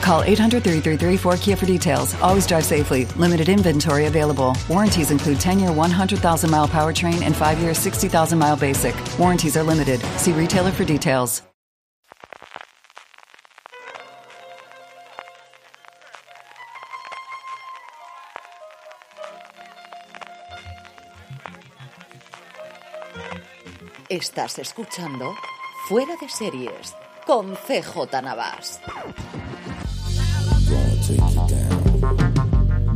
Call 800 333 4KIA for details. Always drive safely. Limited inventory available. Warranties include 10 year 100,000 mile powertrain and 5 year 60,000 mile basic. Warranties are limited. See retailer for details. Estás escuchando Fuera de Series con CJ Navas.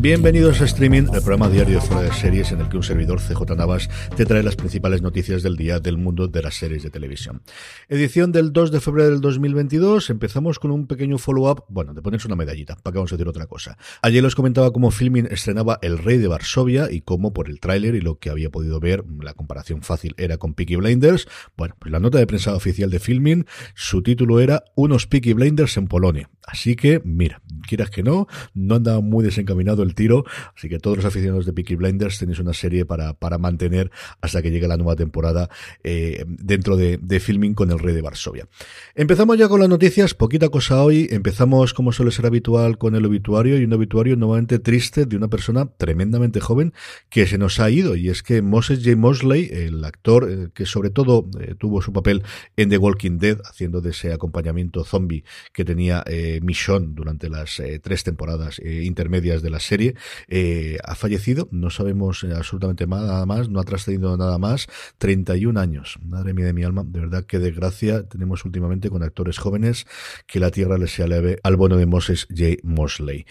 Bienvenidos a Streaming, el programa diario de fuera de series en el que un servidor CJ Navas te trae las principales noticias del día del mundo de las series de televisión. Edición del 2 de febrero del 2022. Empezamos con un pequeño follow-up, bueno, de ponerse una medallita, para que vamos a decir otra cosa. Ayer os comentaba cómo Filming estrenaba El Rey de Varsovia y cómo por el tráiler y lo que había podido ver, la comparación fácil era con Peaky Blinders. Bueno, pues la nota de prensa oficial de Filming, su título era Unos Peaky Blinders en Polonia. Así que, mira, quieras que no, no andaba muy desencaminado el tiro, así que todos los aficionados de Peaky Blinders tenéis una serie para, para mantener hasta que llegue la nueva temporada eh, dentro de, de, filming con el Rey de Varsovia. Empezamos ya con las noticias, poquita cosa hoy, empezamos como suele ser habitual con el obituario. Y un obituario nuevamente triste de una persona tremendamente joven que se nos ha ido. Y es que Moses J. Mosley, el actor eh, que sobre todo eh, tuvo su papel en The Walking Dead, haciendo de ese acompañamiento zombie que tenía Michonne durante las tres temporadas intermedias de la serie, eh, ha fallecido. No sabemos absolutamente nada más, no ha trascendido nada más. 31 años. Madre mía de mi alma, de verdad que desgracia tenemos últimamente con actores jóvenes que la tierra les sea leve al bono de Moses J. Mosley.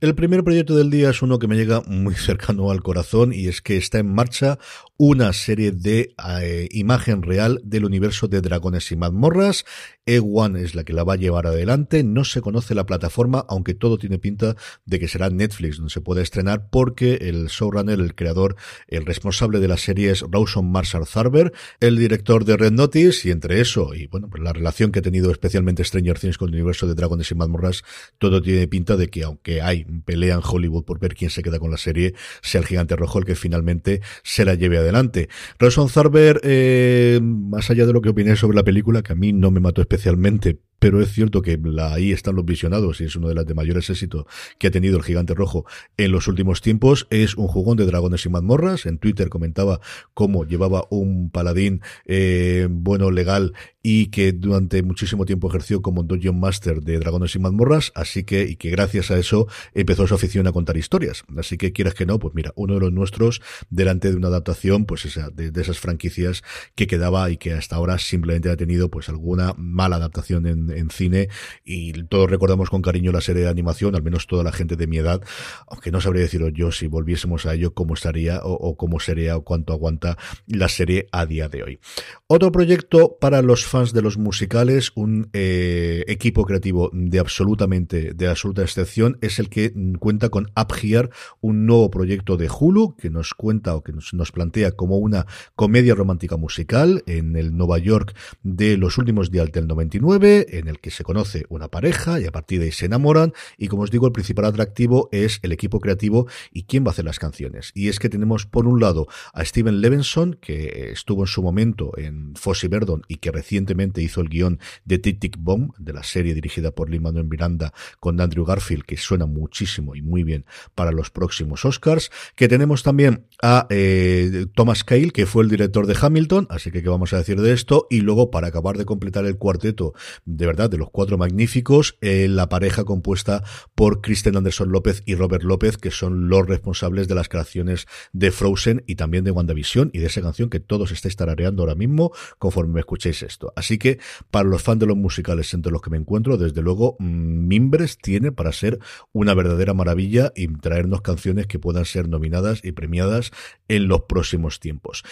El primer proyecto del día es uno que me llega muy cercano al corazón y es que está en marcha una serie de eh, imagen real del universo de Dragones y Mazmorras. E1 es la que la va a llevar adelante. No se conoce la plataforma, aunque todo tiene pinta de que será Netflix donde se puede estrenar porque el showrunner, el creador, el responsable de la serie es Rawson Marshall Zarber, el director de Red Notice y entre eso y bueno, pues la relación que ha tenido especialmente Stranger Things con el universo de Dragones y Mazmorras, todo tiene pinta de que aunque hay pelea en Hollywood por ver quién se queda con la serie, sea el gigante rojo el que finalmente se la lleve adelante. Rawson Zarber, eh, más allá de lo que opiné sobre la película, que a mí no me mató especialmente, pero es cierto que la, ahí están los visionados y es uno de los de mayores éxitos que ha tenido el gigante rojo en los últimos tiempos. Es un jugón de dragones y mazmorras. En Twitter comentaba cómo llevaba un paladín eh, bueno legal y que durante muchísimo tiempo ejerció como Dungeon Master de Dragones y Mazmorras, así que, y que gracias a eso empezó su afición a contar historias. Así que quieras que no, pues mira, uno de los nuestros delante de una adaptación, pues esa, de esas franquicias que quedaba y que hasta ahora simplemente ha tenido pues alguna mala adaptación en, en cine y todos recordamos con cariño la serie de animación, al menos toda la gente de mi edad, aunque no sabría deciros yo si volviésemos a ello cómo estaría o, cómo sería o cuánto aguanta la serie a día de hoy. Otro proyecto para los fans de los musicales, un eh, equipo creativo de absolutamente, de absoluta excepción, es el que cuenta con Up Here, un nuevo proyecto de Hulu que nos cuenta o que nos, nos plantea como una comedia romántica musical en el Nueva York de los últimos días del 99, en el que se conoce una pareja y a partir de ahí se enamoran y como os digo, el principal atractivo es el equipo creativo y quién va a hacer las canciones. Y es que tenemos por un lado a Steven Levenson, que estuvo en su momento en Fossey Verdon y que recientemente hizo el guion de Tic Tic Bomb, de la serie dirigida por Lin Manuel Miranda con Andrew Garfield, que suena muchísimo y muy bien para los próximos Oscars. Que tenemos también a eh, Thomas Cale, que fue el director de Hamilton, así que qué vamos a decir de esto. Y luego, para acabar de completar el cuarteto de verdad, de los cuatro magníficos, la pareja compuesta por Kristen Anderson López y Robert López, que son los responsables de las creaciones de Frozen y también de WandaVision y de esa canción que todos estáis tarareando ahora mismo conforme me escuchéis esto. Así que, para los fans de los musicales entre los que me encuentro, desde luego, mm, Mimbres tiene para ser una verdadera maravilla y traernos canciones que puedan ser nominadas y premiadas en los próximos tiempos.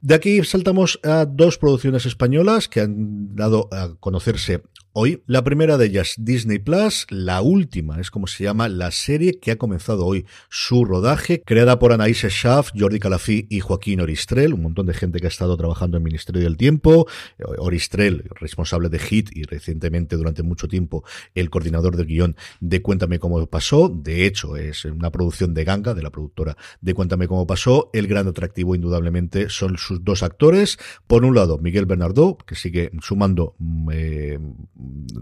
De aquí saltamos a dos producciones españolas que han dado a conocerse hoy. La primera de ellas, Disney Plus, la última, es como se llama la serie que ha comenzado hoy su rodaje, creada por Anaïs Schaff, Jordi Calafí y Joaquín Oristrel, un montón de gente que ha estado trabajando en Ministerio del Tiempo. Oristrel, responsable de HIT y recientemente durante mucho tiempo el coordinador de guion de Cuéntame cómo pasó. De hecho, es una producción de Ganga, de la productora de Cuéntame cómo pasó. El gran atractivo, indudablemente, son sus dos actores. Por un lado, Miguel Bernardó, que sigue sumando mm, eh,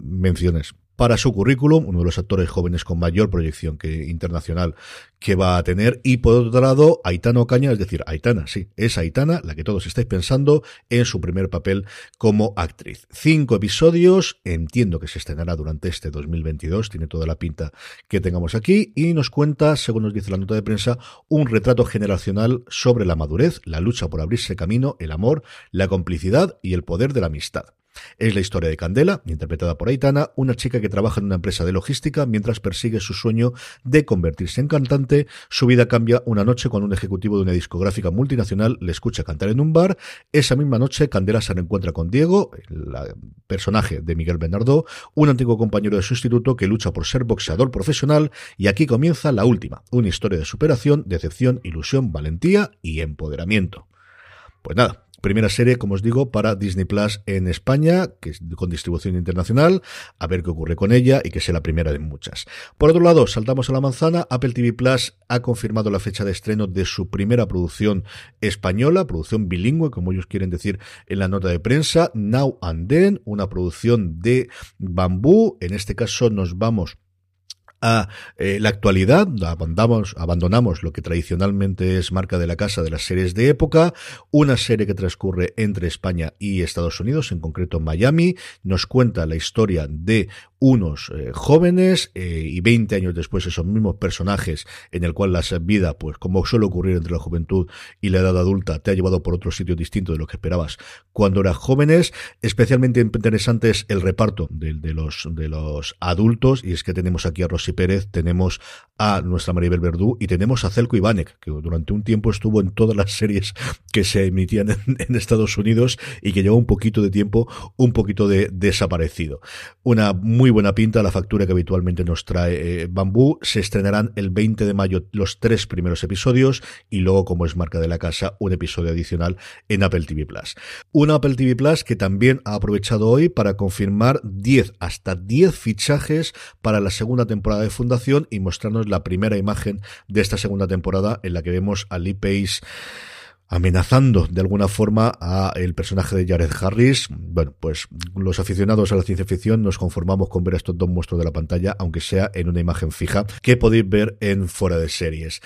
menciones para su currículum, uno de los actores jóvenes con mayor proyección que internacional que va a tener, y por otro lado, Aitana Ocaña, es decir, Aitana, sí, es Aitana, la que todos estáis pensando, en su primer papel como actriz. Cinco episodios, entiendo que se estrenará durante este 2022, tiene toda la pinta que tengamos aquí, y nos cuenta, según nos dice la nota de prensa, un retrato generacional sobre la madurez, la lucha por abrirse camino, el amor, la complicidad y el poder de la amistad. Es la historia de Candela, interpretada por Aitana, una chica que trabaja en una empresa de logística mientras persigue su sueño de convertirse en cantante. Su vida cambia una noche cuando un ejecutivo de una discográfica multinacional le escucha cantar en un bar. Esa misma noche, Candela se reencuentra con Diego, el personaje de Miguel Bernardo, un antiguo compañero de su instituto que lucha por ser boxeador profesional. Y aquí comienza la última, una historia de superación, decepción, ilusión, valentía y empoderamiento. Pues nada, Primera serie, como os digo, para Disney Plus en España, que es con distribución internacional, a ver qué ocurre con ella y que sea la primera de muchas. Por otro lado, saltamos a la manzana, Apple TV Plus ha confirmado la fecha de estreno de su primera producción española, producción bilingüe, como ellos quieren decir en la nota de prensa, Now and Then, una producción de bambú, en este caso nos vamos a eh, la actualidad, abandonamos, abandonamos lo que tradicionalmente es marca de la casa de las series de época, una serie que transcurre entre España y Estados Unidos, en concreto Miami, nos cuenta la historia de unos eh, jóvenes eh, y 20 años después esos mismos personajes en el cual la vida, pues como suele ocurrir entre la juventud y la edad adulta, te ha llevado por otro sitio distinto de lo que esperabas cuando eras jóvenes. Especialmente interesante es el reparto de, los, de los adultos y es que tenemos aquí a Rosy Pérez, tenemos a nuestra Maribel Verdú y tenemos a Celco Ivanek, que durante un tiempo estuvo en todas las series que se emitían en, Estados Unidos y que llevó un poquito de tiempo un poquito de desaparecido. Una muy buena pinta la factura que habitualmente nos trae eh, Bambú. Se estrenarán el 20 de mayo los tres primeros episodios y luego, como es marca de la casa, un episodio adicional en Apple TV Plus. Una Apple TV Plus que también ha aprovechado hoy para confirmar 10 hasta 10 fichajes para la segunda temporada de Fundación y mostrarnos la primera imagen de esta segunda temporada en la que vemos a Lee Pace amenazando de alguna forma a el personaje de Jared Harris. Bueno, pues los aficionados a la ciencia ficción nos conformamos con ver a estos dos monstruos de la pantalla, aunque sea en una imagen fija, que podéis ver en fuera de series.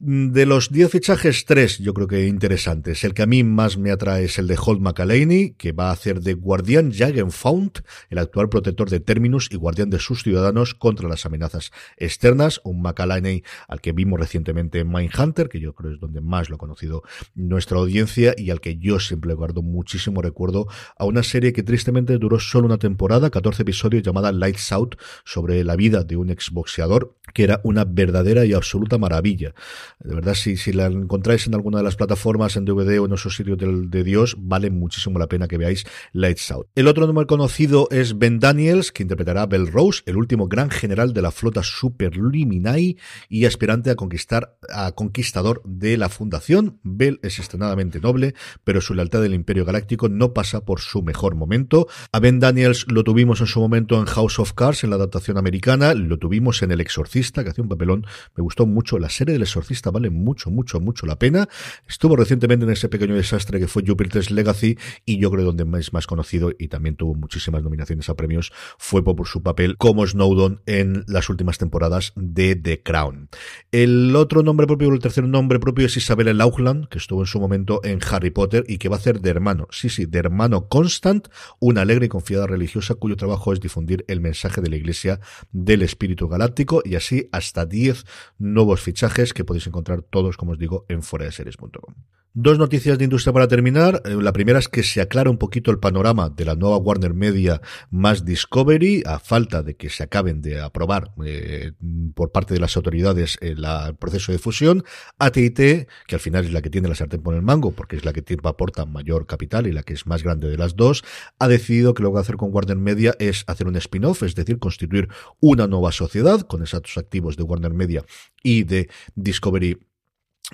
De los 10 fichajes, tres yo creo que interesantes. El que a mí más me atrae es el de Holt McAlaney, que va a hacer de guardián Jagenfaunt, el actual protector de Terminus y guardián de sus ciudadanos contra las amenazas externas. Un McAlaney al que vimos recientemente en Mindhunter, que yo creo es donde más lo ha conocido nuestra audiencia y al que yo siempre guardo muchísimo recuerdo a una serie que tristemente duró solo una temporada, 14 episodios, llamada Lights Out, sobre la vida de un exboxeador, que era una verdadera y absoluta maravilla. De verdad, si, la encontráis en alguna de las plataformas, en DVD o en esos sitios de, Dios, vale muchísimo la pena que veáis Lights Out. El otro nombre conocido es Ben Daniels, que interpretará a Bell Rose, el último gran general de la flota Super Luminai y aspirante a conquistar a conquistador de la fundación. Bell es extremadamente noble, pero su lealtad del Imperio Galáctico no pasa por su mejor momento. A Ben Daniels lo tuvimos en su momento en House of Cards, en la adaptación americana, lo tuvimos en El Exorcista, que hacía un papelón. Me gustó mucho la serie del Exorcista vista vale mucho, mucho, mucho la pena. Estuvo recientemente en ese pequeño desastre que fue Jupiter's Legacy y yo creo donde es más conocido y también tuvo muchísimas nominaciones a premios fue por su papel como Snowdon en las últimas temporadas de The Crown. El otro nombre propio, el tercer nombre propio es Isabella Lauchland, que estuvo en su momento en Harry Potter y que va a hacer de hermano, sí, sí, de hermano Constant, una alegre y confiada religiosa cuyo trabajo es difundir el mensaje de la Iglesia del Espíritu Galáctico y así hasta 10 nuevos fichajes que podéis encontrar todos, como os digo, en foradeseries.com. Dos noticias de industria para terminar. Eh, la primera es que se aclara un poquito el panorama de la nueva Warner Media más Discovery, a falta de que se acaben de aprobar eh, por parte de las autoridades el, proceso de fusión. AT&T, que al final es la que tiene la sartén por el mango, porque es la que aporta mayor capital y la que es más grande de las dos, ha decidido que lo que va a hacer con Warner Media es hacer un spin-off, es decir, constituir una nueva sociedad con esos activos de Warner Media y de Discovery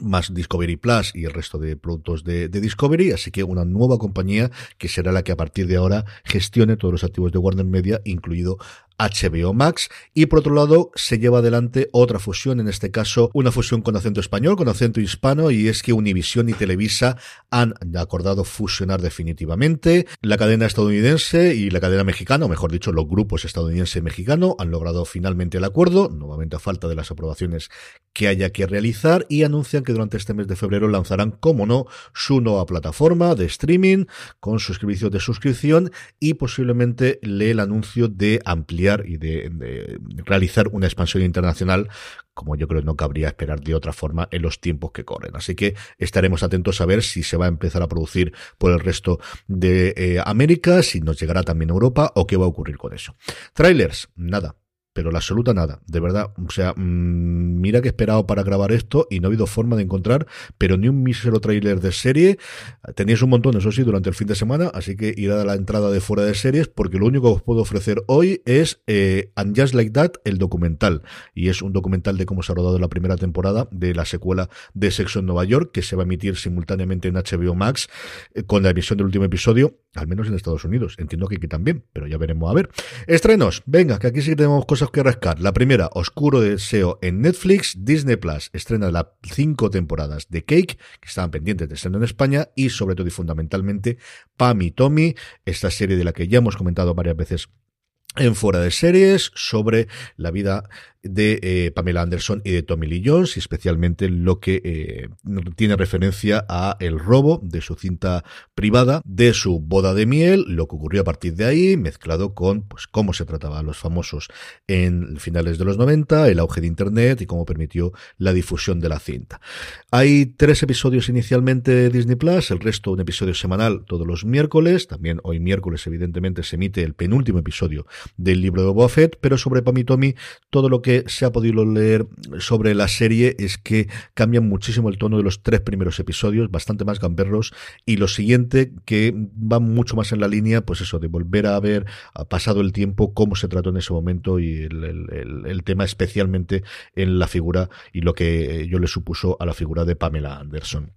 más Discovery Plus y el resto de productos de, Discovery, así que una nueva compañía que será la que a partir de ahora gestione todos los activos de Warner Media, incluido HBO Max y por otro lado se lleva adelante otra fusión, en este caso una fusión con acento español, con acento hispano y es que Univision y Televisa han acordado fusionar definitivamente. La cadena estadounidense y la cadena mexicana, o mejor dicho los grupos estadounidense y mexicano han logrado finalmente el acuerdo, nuevamente a falta de las aprobaciones que haya que realizar y anuncian que durante este mes de febrero lanzarán, como no, su nueva plataforma de streaming con sus servicios de suscripción y posiblemente el anuncio de ampliar y de, realizar una expansión internacional como yo creo no cabría esperar de otra forma en los tiempos que corren. Así que estaremos atentos a ver si se va a empezar a producir por el resto de eh, América, si nos llegará también a Europa o qué va a ocurrir con eso. Trailers, nada pero la absoluta nada, de verdad. O sea, mm, mira que he esperado para grabar esto y no ha habido forma de encontrar, pero ni un mísero trailer de serie. Teníais un montón, eso sí, durante el fin de semana, así que irá a la entrada de fuera de series, porque lo único que os puedo ofrecer hoy es eh, And Just Like That, el documental. Y es un documental de cómo se ha rodado la primera temporada de la secuela de Sexo en Nueva York, que se va a emitir simultáneamente en HBO Max, eh, con la emisión del último episodio, al menos en Estados Unidos. Entiendo que aquí también, pero ya veremos a ver. Estrenos, venga, que aquí sí que tenemos cosas que rascar. La primera, Oscuro Deseo en Netflix. Disney Plus estrena las cinco temporadas de Cake, que estaban pendientes de estreno en España, y sobre todo y fundamentalmente, Pam y Tommy, esta serie de la que ya hemos comentado varias veces en fuera de series sobre la vida de eh, Pamela Anderson y de Tommy Lee Jones, y especialmente lo que eh, tiene referencia a el robo de su cinta privada, de su boda de miel, lo que ocurrió a partir de ahí, mezclado con pues cómo se trataba a los famosos en finales de los 90, el auge de internet y cómo permitió la difusión de la cinta. Hay tres episodios inicialmente de Disney Plus, el resto un episodio semanal todos los miércoles, también hoy miércoles evidentemente se emite el penúltimo episodio del libro de Boba pero sobre Pam y Tommy todo lo que se ha podido leer sobre la serie es que cambian muchísimo el tono de los tres primeros episodios, bastante más gamberros, y lo siguiente que va mucho más en la línea, pues eso, de volver a ver, ha pasado el tiempo, cómo se trató en ese momento y el, tema especialmente en la figura y lo que yo le supuso a la figura de Pamela Anderson.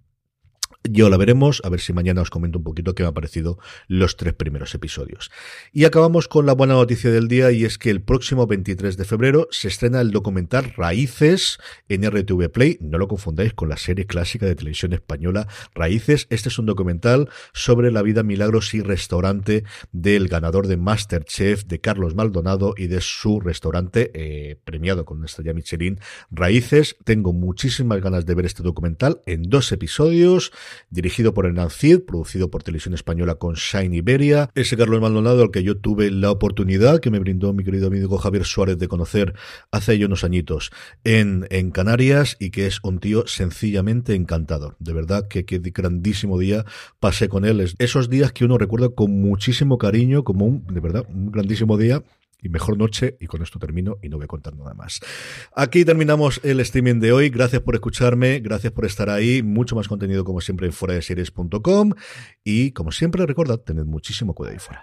Yo la veremos, a ver si mañana os comento un poquito qué me han parecido los tres primeros episodios. Y acabamos con la buena noticia del día y es que el próximo 23 de febrero se estrena el documental Raíces en RTV Play. No lo confundáis con la serie clásica de televisión española Raíces. Este es un documental sobre la vida, milagros y restaurante del ganador de Masterchef, de Carlos Maldonado y de su restaurante eh, premiado con una estrella Michelin Raíces. Tengo muchísimas ganas de ver este documental en dos episodios dirigido por Hernán Cid, producido por Televisión Española con Shine Iberia. Ese Carlos Maldonado al que yo tuve la oportunidad, que me brindó mi querido amigo Javier Suárez de conocer hace ya unos añitos en, en Canarias y que es un tío sencillamente encantador. De verdad que qué grandísimo día pasé con él. Esos días que uno recuerda con muchísimo cariño, como un, de verdad, un grandísimo día y mejor noche. Y con esto termino y no voy a contar nada más. Aquí terminamos el streaming de hoy. Gracias por escucharme, gracias por estar ahí. Mucho más contenido como siempre en fuera de series.com. Y como siempre, recordad, tened muchísimo cuidado ahí fuera.